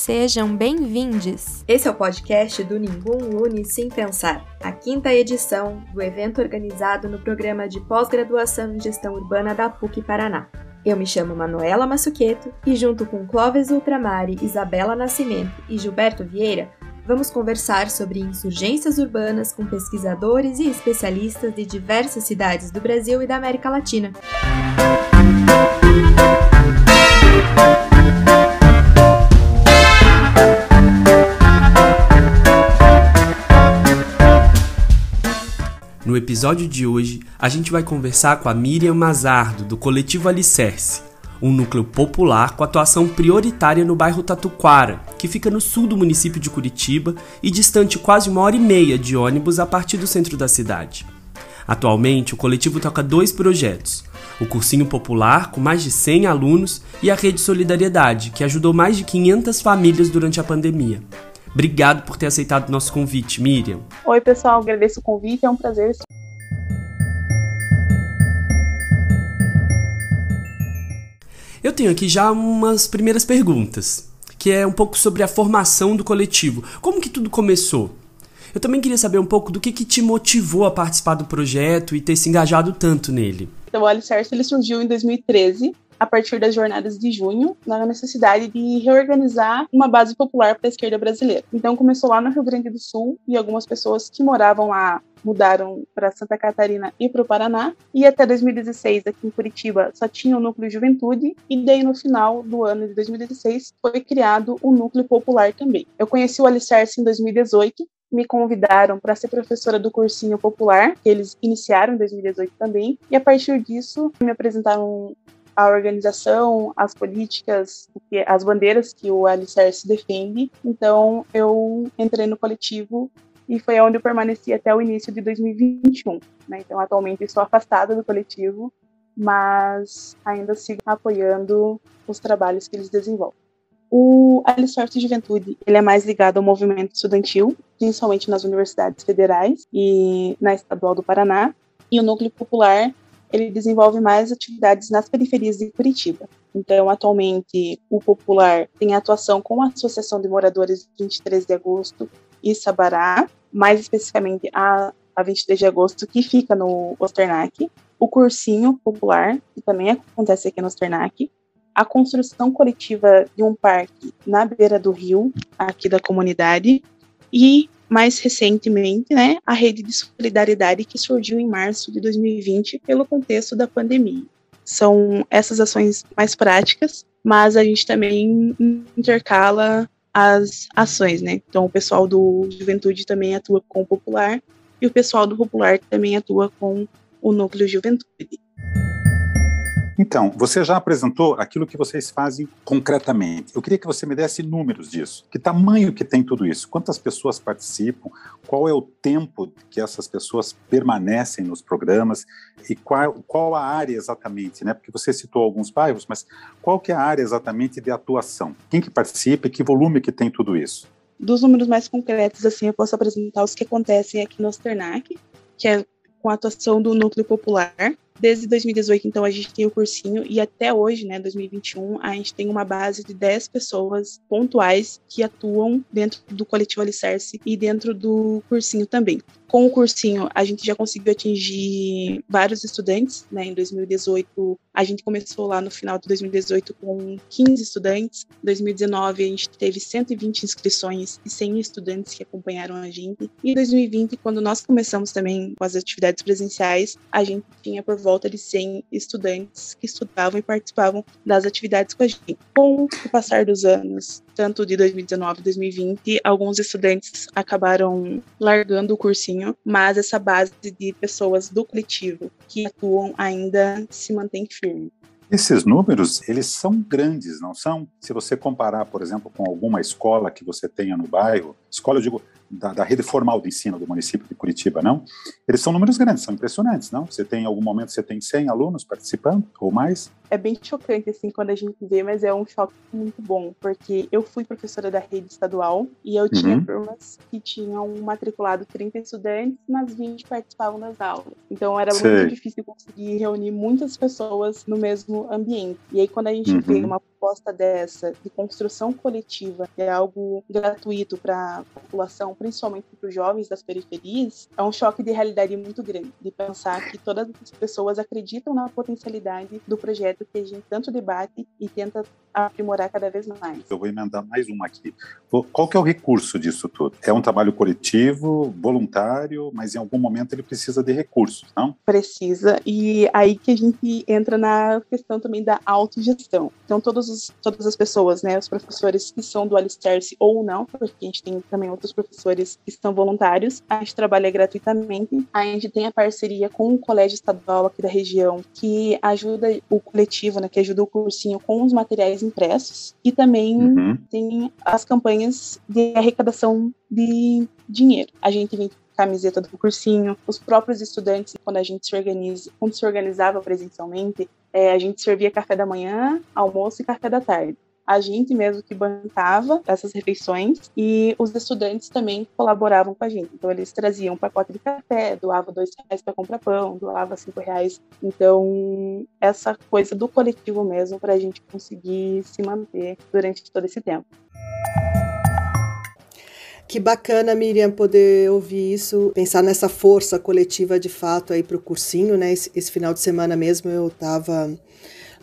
Sejam bem-vindos! Esse é o podcast do Ninguém Une Sem Pensar, a quinta edição do evento organizado no programa de pós-graduação em gestão urbana da PUC Paraná. Eu me chamo Manuela Massuqueto e, junto com Clóvis Ultramari, Isabela Nascimento e Gilberto Vieira, vamos conversar sobre insurgências urbanas com pesquisadores e especialistas de diversas cidades do Brasil e da América Latina. No episódio de hoje, a gente vai conversar com a Miriam Mazardo, do Coletivo Alicerce, um núcleo popular com atuação prioritária no bairro Tatuquara, que fica no sul do município de Curitiba e distante quase uma hora e meia de ônibus a partir do centro da cidade. Atualmente, o coletivo toca dois projetos: o Cursinho Popular, com mais de 100 alunos, e a Rede Solidariedade, que ajudou mais de 500 famílias durante a pandemia. Obrigado por ter aceitado o nosso convite, Miriam. Oi, pessoal, agradeço o convite, é um prazer. Eu tenho aqui já umas primeiras perguntas, que é um pouco sobre a formação do coletivo. Como que tudo começou? Eu também queria saber um pouco do que, que te motivou a participar do projeto e ter se engajado tanto nele. Então, o Alicerce ele surgiu em 2013 a partir das jornadas de junho, na necessidade de reorganizar uma base popular para a esquerda brasileira. Então começou lá no Rio Grande do Sul e algumas pessoas que moravam lá mudaram para Santa Catarina e para o Paraná. E até 2016, aqui em Curitiba, só tinha o núcleo Juventude. E daí, no final do ano de 2016, foi criado o núcleo popular também. Eu conheci o Alicerce em 2018. Me convidaram para ser professora do cursinho popular, que eles iniciaram em 2018 também. E a partir disso, me apresentaram a organização, as políticas, as bandeiras que o Alicerce defende. Então, eu entrei no coletivo e foi onde eu permaneci até o início de 2021. Né? Então, atualmente estou afastada do coletivo, mas ainda sigo apoiando os trabalhos que eles desenvolvem. O Alicerce Juventude ele é mais ligado ao movimento estudantil, principalmente nas universidades federais e na Estadual do Paraná. E o Núcleo Popular ele desenvolve mais atividades nas periferias de Curitiba. Então, atualmente, o Popular tem atuação com a Associação de Moradores 23 de Agosto e Sabará, mais especificamente a, a 23 de Agosto, que fica no Osternac, o Cursinho Popular, que também acontece aqui no Osternac, a construção coletiva de um parque na beira do rio, aqui da comunidade, e mais recentemente, né, a rede de solidariedade que surgiu em março de 2020 pelo contexto da pandemia. São essas ações mais práticas, mas a gente também intercala as ações, né? Então, o pessoal do Juventude também atua com o Popular e o pessoal do Popular também atua com o Núcleo Juventude. Então, você já apresentou aquilo que vocês fazem concretamente. Eu queria que você me desse números disso. Que tamanho que tem tudo isso? Quantas pessoas participam? Qual é o tempo que essas pessoas permanecem nos programas? E qual, qual a área exatamente, né? Porque você citou alguns bairros, mas qual que é a área exatamente de atuação? Quem que participa e que volume que tem tudo isso? Dos números mais concretos, assim, eu posso apresentar os que acontecem aqui no Osternac, que é com a atuação do Núcleo Popular, Desde 2018, então, a gente tem o cursinho e até hoje, né, 2021, a gente tem uma base de 10 pessoas pontuais que atuam dentro do coletivo Alicerce e dentro do cursinho também. Com o cursinho, a gente já conseguiu atingir vários estudantes, né? Em 2018, a gente começou lá no final de 2018 com 15 estudantes. Em 2019, a gente teve 120 inscrições e 100 estudantes que acompanharam a gente. E em 2020, quando nós começamos também com as atividades presenciais, a gente tinha por volta de 100 estudantes que estudavam e participavam das atividades com a gente. Com o passar dos anos, tanto de 2019 e 2020, alguns estudantes acabaram largando o cursinho mas essa base de pessoas do coletivo que atuam ainda se mantém firme. Esses números, eles são grandes, não são? Se você comparar, por exemplo, com alguma escola que você tenha no bairro, escola, eu digo, da, da, rede formal de ensino do município de Curitiba, não? Eles são números grandes, são impressionantes, não? Você tem, em algum momento, você tem 100 alunos participando ou mais? É bem chocante, assim, quando a gente vê, mas é um choque muito bom, porque eu fui professora da rede estadual e eu tinha uhum. turmas que tinham matriculado 30 estudantes, mas 20 participavam das aulas. Então era Sei. muito difícil conseguir reunir muitas pessoas no mesmo ambiente. E aí, quando a gente uhum. vê uma proposta dessa de construção coletiva, que é algo gratuito para a população, principalmente para os jovens das periferias, é um choque de realidade muito grande, de pensar que todas as pessoas acreditam na potencialidade do projeto que a gente tanto debate e tenta aprimorar cada vez mais. Eu vou emendar mais uma aqui. Qual que é o recurso disso tudo? É um trabalho coletivo, voluntário, mas em algum momento ele precisa de recursos, não? Precisa, e aí que a gente entra na questão também da autogestão. Então, todos os, todas as pessoas, né, os professores que são do Alicerce ou não, porque a gente tem também outros professores que são voluntários, a gente trabalha gratuitamente, a gente tem a parceria com o Colégio Estadual aqui da região, que ajuda o coletivo, né, que ajuda o cursinho com os materiais impressos, e também uhum. tem as campanhas de arrecadação de dinheiro. A gente vem camiseta do cursinho, os próprios estudantes, quando a gente se organiza, quando se organizava presencialmente, é, a gente servia café da manhã, almoço e café da tarde. A gente mesmo que bancava essas refeições e os estudantes também colaboravam com a gente. Então eles traziam um pacote de café, doavam dois reais para comprar pão, doava cinco reais. Então essa coisa do coletivo mesmo para a gente conseguir se manter durante todo esse tempo. Que bacana, Miriam, poder ouvir isso, pensar nessa força coletiva de fato aí para o cursinho, né? Esse, esse, final de semana mesmo eu estava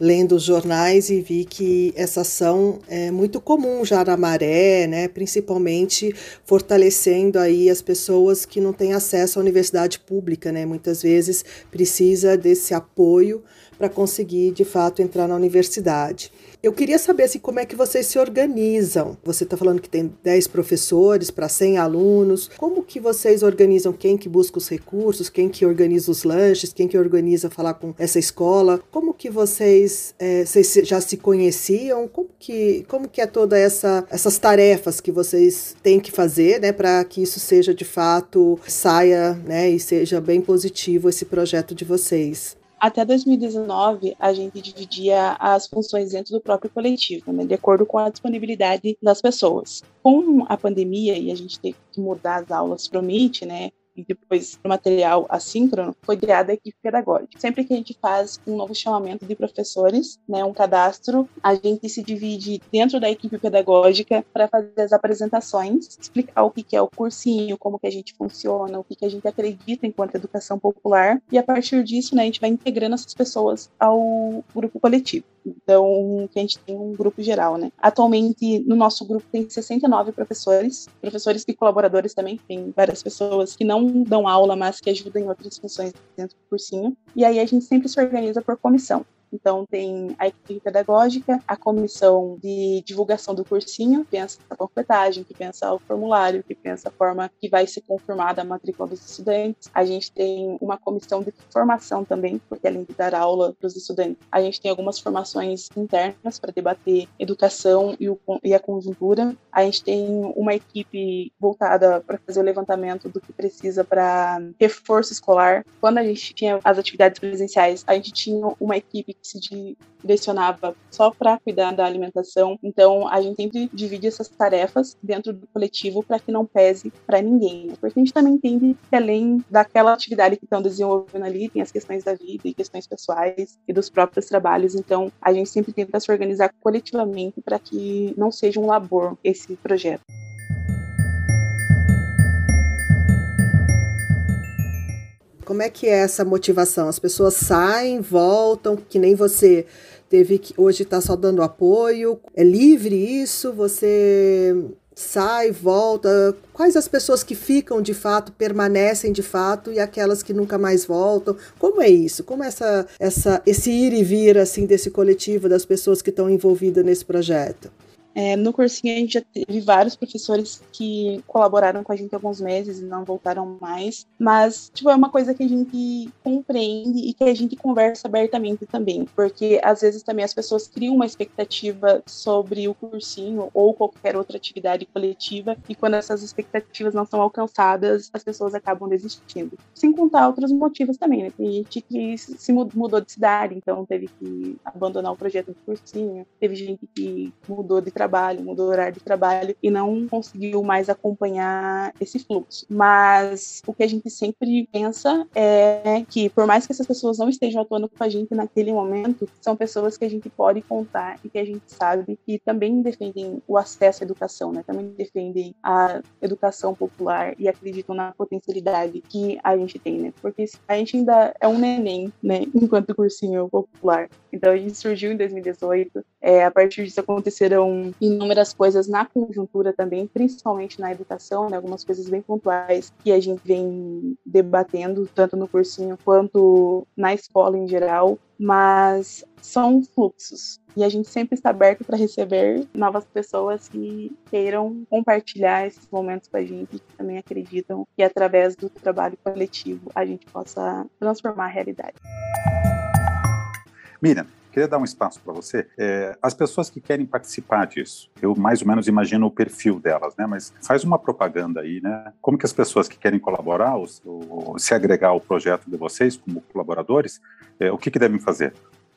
lendo os jornais e vi que essa ação é muito comum já na Maré, né? Principalmente fortalecendo aí as pessoas que não têm acesso à universidade pública, né? Muitas vezes precisa desse apoio para conseguir de fato entrar na universidade. Eu queria saber assim, como é que vocês se organizam. Você está falando que tem 10 professores para 100 alunos. Como que vocês organizam quem que busca os recursos, quem que organiza os lanches, quem que organiza falar com essa escola? Como que vocês, é, vocês já se conheciam? Como que, como que é toda essa essas tarefas que vocês têm que fazer, né, para que isso seja de fato saia, né, e seja bem positivo esse projeto de vocês? Até 2019, a gente dividia as funções dentro do próprio coletivo, né, de acordo com a disponibilidade das pessoas. Com a pandemia e a gente teve que mudar as aulas para o Meet, né, e depois o material assíncrono, foi criada a equipe pedagógica. Sempre que a gente faz um novo chamamento de professores, né, um cadastro, a gente se divide dentro da equipe pedagógica para fazer as apresentações, explicar o que é o cursinho, como que a gente funciona, o que a gente acredita enquanto educação popular, e a partir disso, né, a gente vai integrando essas pessoas ao grupo coletivo. Então, que a gente tem um grupo geral, né? Atualmente, no nosso grupo tem 69 professores, professores e colaboradores também, tem várias pessoas que não dão aula, mas que ajudam em outras funções dentro do cursinho. E aí a gente sempre se organiza por comissão. Então, tem a equipe pedagógica, a comissão de divulgação do cursinho, que pensa a panfletagem, que pensa o formulário, que pensa a forma que vai ser confirmada a matrícula dos estudantes. A gente tem uma comissão de formação também, porque além de dar aula para os estudantes, a gente tem algumas formações internas para debater educação e, o, e a conjuntura. A gente tem uma equipe voltada para fazer o levantamento do que precisa para reforço escolar. Quando a gente tinha as atividades presenciais, a gente tinha uma equipe se direcionava só para cuidar da alimentação. Então, a gente sempre divide essas tarefas dentro do coletivo para que não pese para ninguém. Porque a gente também entende que além daquela atividade que estão desenvolvendo ali, tem as questões da vida e questões pessoais e dos próprios trabalhos. Então, a gente sempre tenta se organizar coletivamente para que não seja um labor esse projeto. Como é que é essa motivação? As pessoas saem, voltam, que nem você teve que hoje está só dando apoio. É livre isso? Você sai, volta? Quais as pessoas que ficam de fato, permanecem de fato e aquelas que nunca mais voltam? Como é isso? Como é essa, essa, esse ir e vir assim desse coletivo das pessoas que estão envolvidas nesse projeto? É, no cursinho a gente já teve vários professores que colaboraram com a gente alguns meses e não voltaram mais, mas tipo, é uma coisa que a gente compreende e que a gente conversa abertamente também, porque às vezes também as pessoas criam uma expectativa sobre o cursinho ou qualquer outra atividade coletiva e quando essas expectativas não são alcançadas, as pessoas acabam desistindo. Sem contar outros motivos também, né? Tem gente que se mudou de cidade, então teve que abandonar o projeto do cursinho, teve gente que mudou de trabalho trabalho, mudou o horário de trabalho e não conseguiu mais acompanhar esse fluxo. Mas o que a gente sempre pensa é que, por mais que essas pessoas não estejam atuando com a gente naquele momento, são pessoas que a gente pode contar e que a gente sabe que também defendem o acesso à educação, né? Também defendem a educação popular e acreditam na potencialidade que a gente tem, né? Porque a gente ainda é um neném, né? Enquanto cursinho popular. Então a gente surgiu em 2018. É, a partir disso aconteceram inúmeras coisas na conjuntura também, principalmente na educação, né, algumas coisas bem pontuais que a gente vem debatendo, tanto no cursinho quanto na escola em geral, mas são fluxos. E a gente sempre está aberto para receber novas pessoas que queiram compartilhar esses momentos com a gente, que também acreditam que através do trabalho coletivo a gente possa transformar a realidade. Miriam, queria dar um espaço para você. É, as pessoas que querem participar disso, eu mais ou menos imagino o perfil delas, né? Mas faz uma propaganda aí, né? Como que as pessoas que querem colaborar ou, ou se agregar ao projeto de vocês como colaboradores, é, o que, que devem fazer?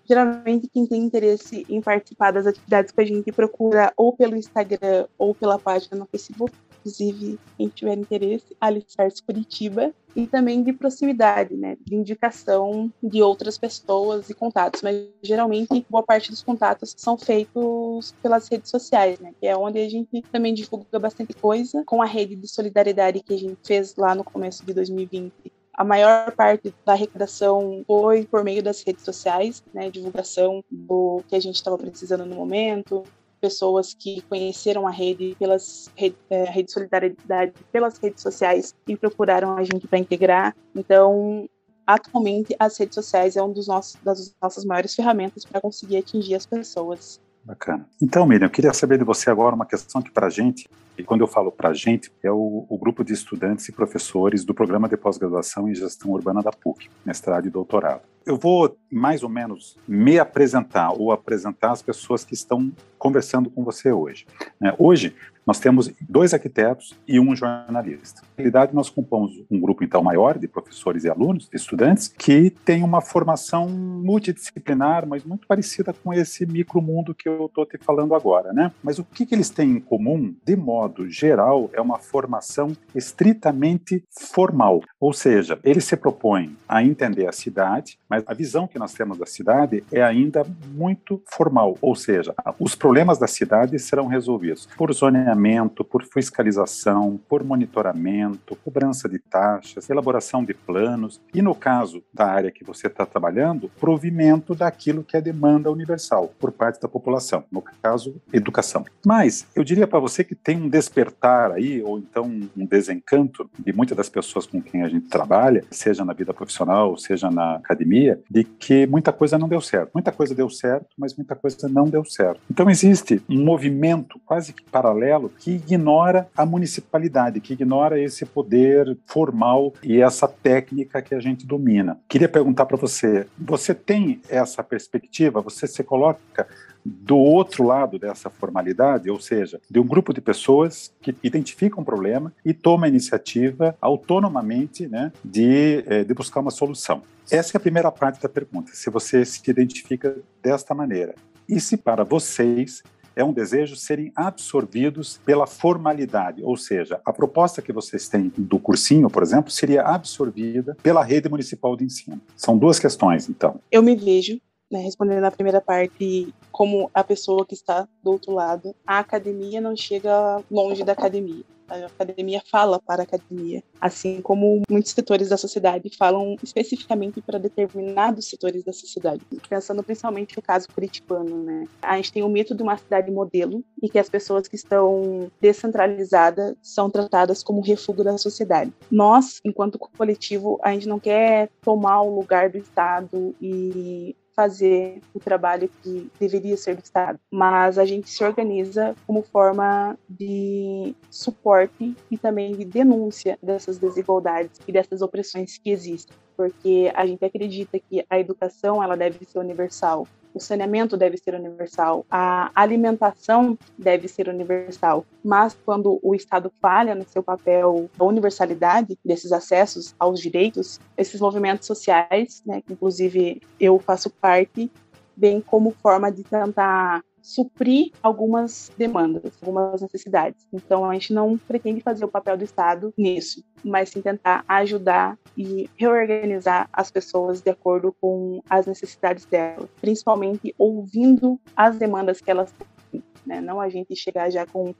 geralmente quem tem interesse em participar das atividades que a gente procura ou pelo Instagram ou pela página no Facebook, inclusive quem tiver interesse, Alicerce Curitiba, e também de proximidade, né, de indicação de outras pessoas e contatos, mas geralmente boa parte dos contatos são feitos pelas redes sociais, né, que é onde a gente também divulga bastante coisa, com a rede de solidariedade que a gente fez lá no começo de 2020 a maior parte da arrecadação foi por meio das redes sociais, né, divulgação do que a gente estava precisando no momento, pessoas que conheceram a rede pelas rede, é, rede de solidariedade pelas redes sociais e procuraram a gente para integrar. Então, atualmente as redes sociais é um dos nossos das nossas maiores ferramentas para conseguir atingir as pessoas. Bacana. Então, Miriam, eu queria saber de você agora uma questão que para a gente, e quando eu falo para a gente, é o, o, grupo de estudantes e professores do programa de pós-graduação em gestão urbana da PUC, mestrado e doutorado. Eu vou mais ou menos me apresentar ou apresentar as pessoas que estão conversando com você hoje. Né? Hoje, nós temos dois arquitetos e um jornalista. Na realidade, nós compomos um grupo, então, maior de professores e alunos, de estudantes, que tem uma formação multidisciplinar, mas muito parecida com esse micromundo que eu estou te falando agora, né? Mas o que, que eles têm em comum, de modo geral, é uma formação estritamente formal. Ou seja, eles se propõem a entender a cidade, mas a visão que nós temos da cidade é ainda muito formal. Ou seja, os problemas da cidade serão resolvidos por zoneamento, por fiscalização, por monitoramento, cobrança de taxas, elaboração de planos e, no caso da área que você está trabalhando, provimento daquilo que é demanda universal por parte da população, no caso, educação. Mas eu diria para você que tem um despertar aí, ou então um desencanto de muitas das pessoas com quem a gente trabalha, seja na vida profissional, seja na academia, de que muita coisa não deu certo. Muita coisa deu certo, mas muita coisa não deu certo. Então existe um movimento quase que paralelo que ignora a municipalidade, que ignora esse poder formal e essa técnica que a gente domina. Queria perguntar para você: você tem essa perspectiva? Você se coloca do outro lado dessa formalidade, ou seja, de um grupo de pessoas que identificam um problema e toma a iniciativa autonomamente né, de, eh, de buscar uma solução. Essa é a primeira parte da pergunta, se você se identifica desta maneira. E se para vocês é um desejo serem absorvidos pela formalidade, ou seja, a proposta que vocês têm do cursinho, por exemplo, seria absorvida pela rede municipal de ensino. São duas questões, então. Eu me vejo né, respondendo a primeira parte, como a pessoa que está do outro lado, a academia não chega longe da academia. A academia fala para a academia, assim como muitos setores da sociedade falam especificamente para determinados setores da sociedade. Pensando principalmente no caso curitibano, né? A gente tem o mito de uma cidade modelo e que as pessoas que estão descentralizadas são tratadas como refúgio da sociedade. Nós, enquanto coletivo, a gente não quer tomar o lugar do Estado e fazer o trabalho que deveria ser do Estado, mas a gente se organiza como forma de suporte e também de denúncia dessas desigualdades e dessas opressões que existem, porque a gente acredita que a educação ela deve ser universal, o saneamento deve ser universal, a alimentação deve ser universal. Mas quando o Estado falha no seu papel da universalidade desses acessos aos direitos, esses movimentos sociais, né, que inclusive eu faço parte, bem como forma de tentar suprir algumas demandas, algumas necessidades. Então, a gente não pretende fazer o papel do Estado nisso, mas sim tentar ajudar e reorganizar as pessoas de acordo com as necessidades delas, principalmente ouvindo as demandas que elas têm, né? não a gente chegar já com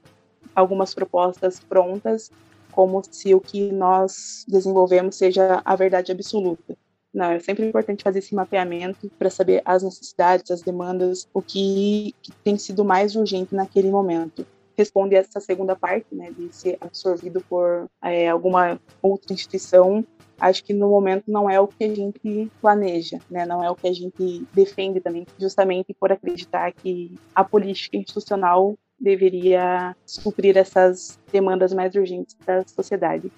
algumas propostas prontas, como se o que nós desenvolvemos seja a verdade absoluta. Não, é sempre importante fazer esse mapeamento para saber as necessidades, as demandas, o que, que, tem sido mais urgente naquele momento. Responde essa segunda parte, né, de ser absorvido por é, alguma outra instituição. Acho que no momento não é o que a gente planeja, né, não é o que a gente defende também, justamente por acreditar que a política institucional deveria suprir essas demandas mais urgentes da sociedade.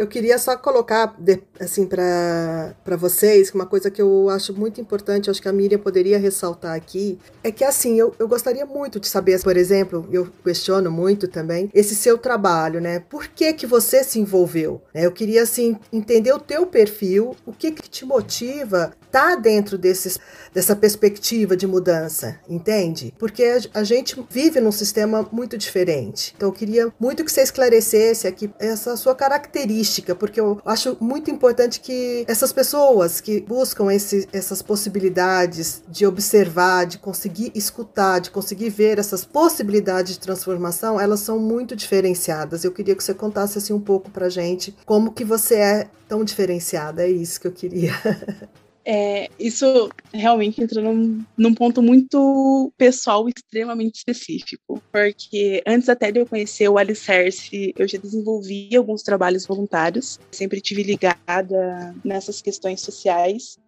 Eu queria só colocar, assim, para vocês, uma coisa que eu acho muito importante, acho que a Miriam poderia ressaltar aqui, é que, assim, eu, eu gostaria muito de saber, por exemplo, eu questiono muito também, esse seu trabalho, né? Por que que você se envolveu? Eu queria, assim, entender o teu perfil, o que que te motiva tá dentro desses, dessa perspectiva de mudança, entende? Porque a gente vive num sistema muito diferente. Então eu queria muito que você esclarecesse aqui essa sua característica, porque eu acho muito importante que essas pessoas que buscam esse, essas possibilidades de observar, de conseguir escutar, de conseguir ver essas possibilidades de transformação, elas são muito diferenciadas. Eu queria que você contasse assim um pouco pra gente como que você é tão diferenciada. É isso que eu queria. É, isso realmente entra num, num, ponto muito pessoal extremamente específico, porque antes até de eu conhecer o Alicerce, eu já desenvolvi alguns trabalhos voluntários, sempre tive ligada nessas questões sociais,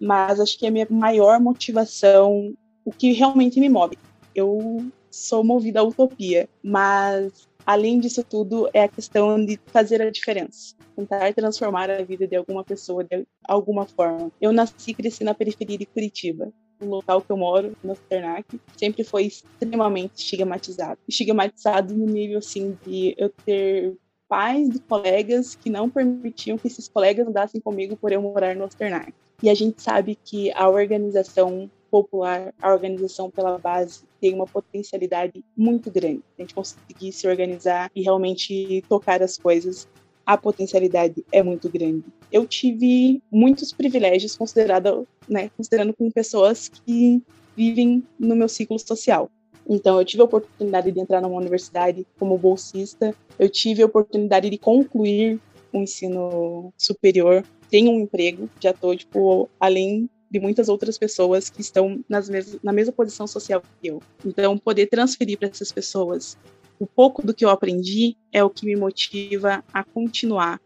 mas acho que a minha maior motivação, o que realmente me move, eu sou movida à utopia, mas além disso tudo é a questão de fazer a diferença tentar transformar a vida de alguma pessoa de alguma forma. Eu nasci e cresci na periferia de Curitiba. O local que eu moro, no Ternac, sempre foi extremamente estigmatizado. Estigmatizado no nível, assim, de eu ter pais de colegas que não permitiam que esses colegas andassem comigo por eu morar no Osternac. E a gente sabe que a organização popular, a organização pela base, tem uma potencialidade muito grande. A gente conseguir se organizar e realmente tocar as coisas a potencialidade é muito grande. Eu tive muitos privilégios considerado, né, considerando com pessoas que vivem no meu ciclo social. Então, eu tive a oportunidade de entrar numa universidade como bolsista, eu tive a oportunidade de concluir o um ensino superior, tenho um emprego, já estou, tipo, além de muitas outras pessoas que estão nas mes na mesma posição social que eu. Então, poder transferir para essas pessoas o pouco do que eu aprendi é o que me motiva a continuar.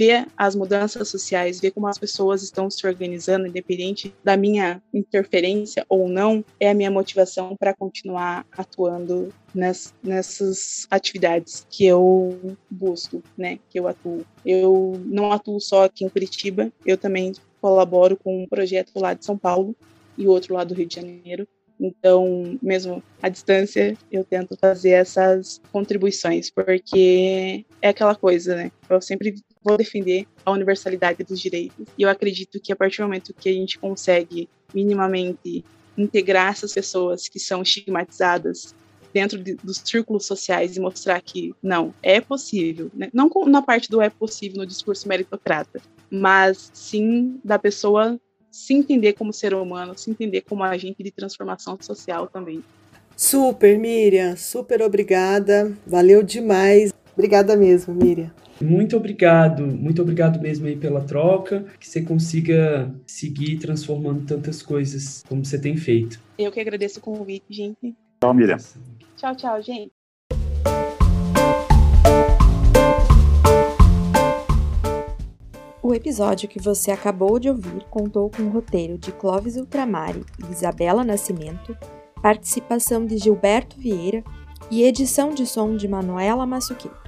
Ver as mudanças sociais, ver como as pessoas estão se organizando, independente da minha interferência ou não, é a minha motivação para continuar atuando ness, nessas atividades que eu busco, né, que eu atuo. Eu não atuo só aqui em Curitiba, eu também colaboro com um projeto lá de São Paulo e outro lá do Rio de Janeiro, então, mesmo à distância, eu tento fazer essas contribuições, porque é aquela coisa, né? Eu sempre vou defender a universalidade dos direitos. E eu acredito que a partir do momento que a gente consegue minimamente integrar essas pessoas que são estigmatizadas dentro de, dos círculos sociais e mostrar que não, é possível, né? não na parte do é possível no discurso meritocrata, mas sim da pessoa se entender como ser humano, se entender como agente de transformação social também. Super, Miriam, super obrigada. Valeu demais. Obrigada mesmo, Miriam. Muito obrigado, muito obrigado mesmo aí pela troca, que você consiga seguir transformando tantas coisas como você tem feito. Eu que agradeço o convite, gente. Tchau, Miriam. Tchau, tchau, gente. O episódio que você acabou de ouvir contou com o roteiro de Clóvis Ultramari e Isabela Nascimento, participação de Gilberto Vieira e edição de som de Manuela Massuquet.